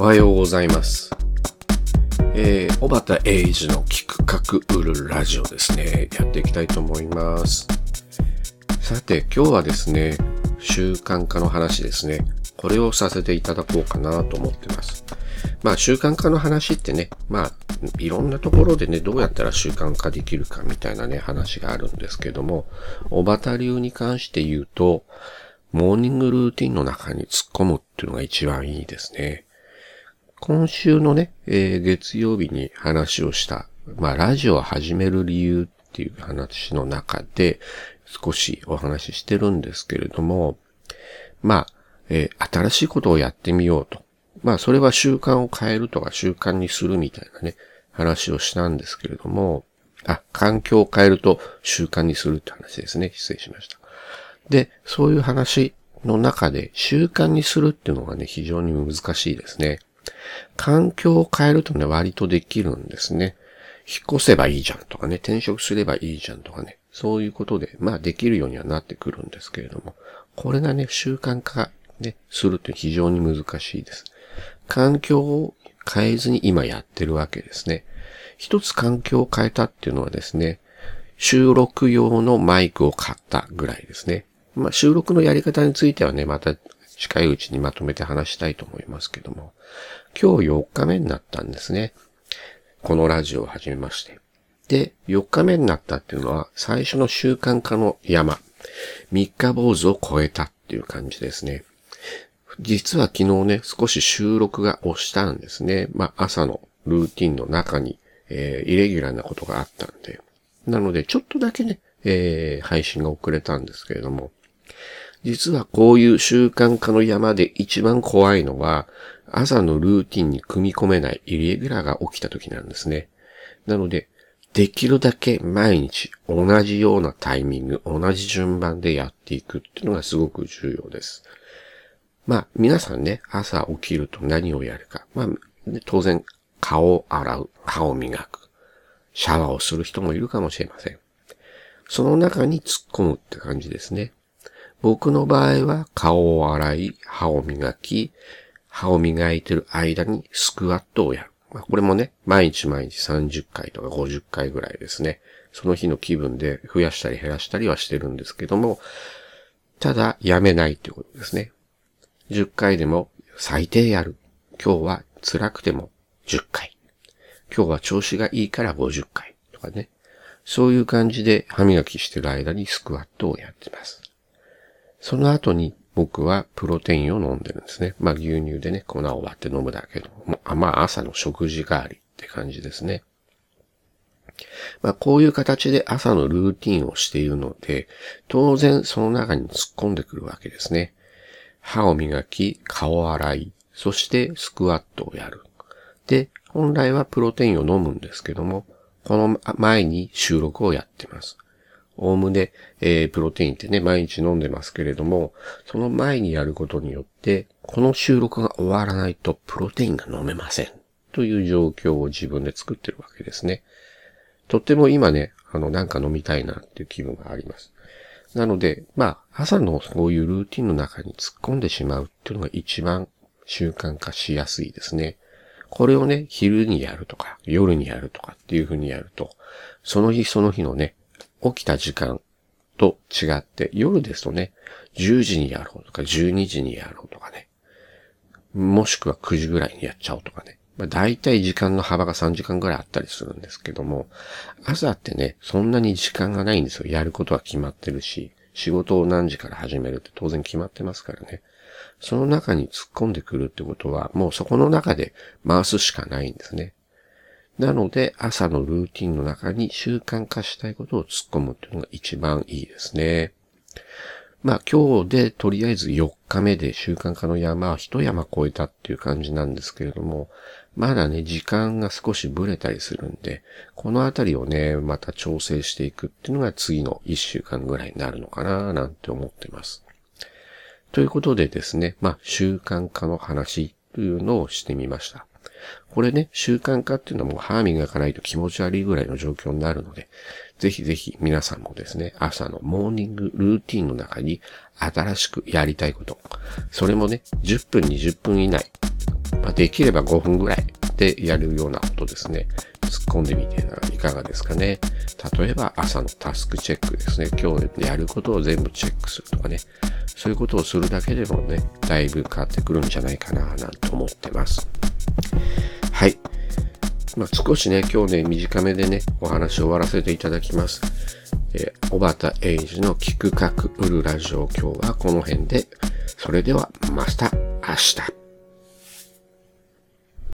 おはようございます。えー、小畑英二の聞く格売るラジオですね。やっていきたいと思います。さて、今日はですね、習慣化の話ですね。これをさせていただこうかなと思ってます。まあ、習慣化の話ってね、まあ、いろんなところでね、どうやったら習慣化できるかみたいなね、話があるんですけども、小畑流に関して言うと、モーニングルーティンの中に突っ込むっていうのが一番いいですね。今週のね、えー月曜日に話をした、まあ、ラジオを始める理由っていう話の中で、少しお話ししてるんですけれども、まあ、えー新しいことをやってみようと。まあ、それは習慣を変えるとか習慣にするみたいなね、話をしたんですけれども、あ、環境を変えると習慣にするって話ですね。失礼しました。で、そういう話の中で習慣にするっていうのがね、非常に難しいですね。環境を変えるとね、割とできるんですね。引っ越せばいいじゃんとかね、転職すればいいじゃんとかね、そういうことで、まあできるようにはなってくるんですけれども、これがね、習慣化ね、するって非常に難しいです。環境を変えずに今やってるわけですね。一つ環境を変えたっていうのはですね、収録用のマイクを買ったぐらいですね。まあ収録のやり方についてはね、また近いうちにまとめて話したいと思いますけども、今日4日目になったんですね。このラジオを始めまして。で、4日目になったっていうのは、最初の習慣化の山、三日坊主を超えたっていう感じですね。実は昨日ね、少し収録が押したんですね。まあ、朝のルーティンの中に、えーイレギュラーなことがあったんで。なので、ちょっとだけね、えー配信が遅れたんですけれども、実はこういう習慣化の山で一番怖いのは、朝のルーティンに組み込めないイレギュラーが起きた時なんですね。なので、できるだけ毎日同じようなタイミング、同じ順番でやっていくっていうのがすごく重要です。まあ、皆さんね、朝起きると何をやるか。まあ、当然、顔を洗う、歯を磨く、シャワーをする人もいるかもしれません。その中に突っ込むって感じですね。僕の場合は顔を洗い、歯を磨き、歯を磨いてる間にスクワットをやる。まあ、これもね、毎日毎日30回とか50回ぐらいですね。その日の気分で増やしたり減らしたりはしてるんですけども、ただやめないっていうことですね。10回でも最低やる。今日は辛くても10回。今日は調子がいいから50回とかね。そういう感じで歯磨きしてる間にスクワットをやってます。その後に僕はプロテインを飲んでるんですね。まあ牛乳でね、粉を割って飲むだけど、まあ朝の食事代わりって感じですね。まあこういう形で朝のルーティンをしているので、当然その中に突っ込んでくるわけですね。歯を磨き、顔を洗い、そしてスクワットをやる。で、本来はプロテインを飲むんですけども、この前に収録をやってます。おおむね、えープロテインってね、毎日飲んでますけれども、その前にやることによって、この収録が終わらないとプロテインが飲めません。という状況を自分で作ってるわけですね。とっても今ね、あの、なんか飲みたいなっていう気分があります。なので、まあ、朝のそういうルーティンの中に突っ込んでしまうっていうのが一番習慣化しやすいですね。これをね、昼にやるとか、夜にやるとかっていう風にやると、その日その日のね、起きた時間と違って、夜ですとね、10時にやろうとか、12時にやろうとかね、もしくは9時ぐらいにやっちゃおうとかね。まあ、大体時間の幅が3時間ぐらいあったりするんですけども、朝ってね、そんなに時間がないんですよ。やることは決まってるし、仕事を何時から始めるって当然決まってますからね。その中に突っ込んでくるってことは、もうそこの中で回すしかないんですね。なので、朝のルーティンの中に習慣化したいことを突っ込むっていうのが一番いいですね。まあ今日でとりあえず4日目で習慣化の山は一山越えたっていう感じなんですけれども、まだね、時間が少しブレたりするんで、このあたりをね、また調整していくっていうのが次の1週間ぐらいになるのかななんて思ってます。ということでですね、まあ習慣化の話というのをしてみました。これね、習慣化っていうのはもう歯磨かないと気持ち悪いぐらいの状況になるので、ぜひぜひ皆さんもですね、朝のモーニングルーティンの中に新しくやりたいこと。それもね、10分20分以内。まあ、できれば5分ぐらいでやるようなことですね。突っ込んでみてはいかがですかね。例えば朝のタスクチェックですね。今日やることを全部チェックするとかね。そういうことをするだけでもね、だいぶ変わってくるんじゃないかな、なんて思ってます。はい。まあ、少しね、今日ね、短めでね、お話を終わらせていただきます。えー、小畑英二の聞く書く売るラジオ今日はこの辺で、それではまた明日。